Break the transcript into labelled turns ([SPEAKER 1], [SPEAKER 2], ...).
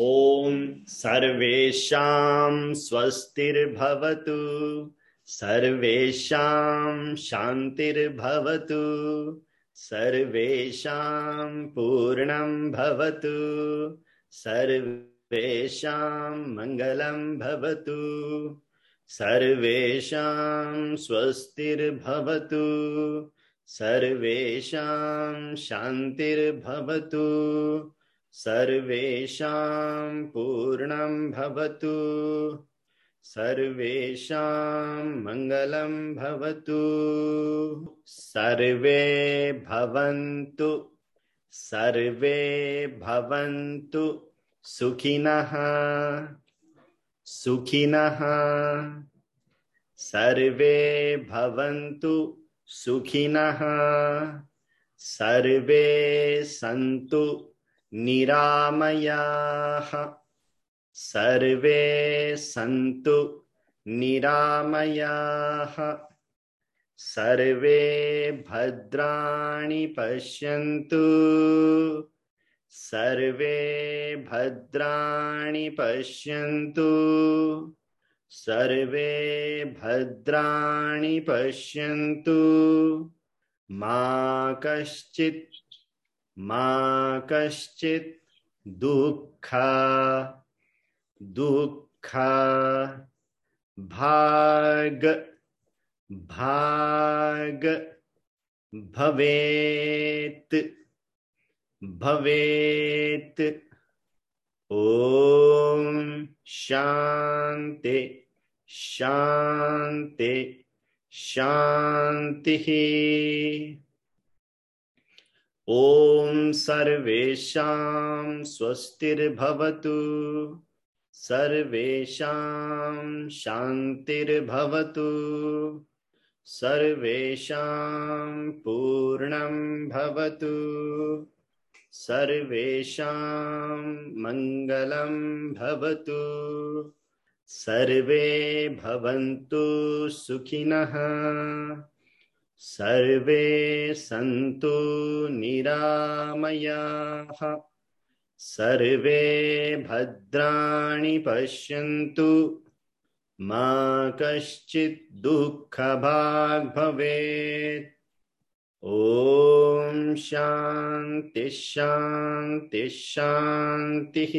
[SPEAKER 1] ॐ सर्वेषां स्वस्तिर्भवतु सर्वेषां शान्तिर्भवतु सर्वेषां पूर्णं भवतु सर्वेषां मङ्गलं भवतु सर्वेषां स्वस्तिर्भवतु सर्वेषां शान्तिर्भवतु सर्वेषां पूर्णं भवतु। सर्वेषां मङ्गलं भवतु। सर्वे भवन्तु सर्वे भवन्तु सुखिनः सुखिनः। सर्वे भवन्तु सुखिनः, सर्वे सन्तु निरामयाः। सर्वे सन्तु निरामयाः। सर्वे भद्राणि पश्यन्तु। सर्वे भद्राणि पश्यन्तु। सर्वे भद्राणि पश्यन्तु। मा कश्चित् मा कश्चित् दुःख दुःख भाग भाग भवेत् भवेत्। ॐ शान्ति शान्ति शान्तिः। ॐ सर्वेषां स्वस्तिर्भवतु। सर्वेषां शान्तिर्भवतु। पूर्णं भवतु। सर्वेषां भवतु। सर्वे भवन्तु सुखिनः। सर्वे सन्तु निरामयाः। सर्वे भद्राणि पश्यन्तु। मा कश्चित् दुःखभाग् भवेत्। ॐ शान्तिः शान्तिः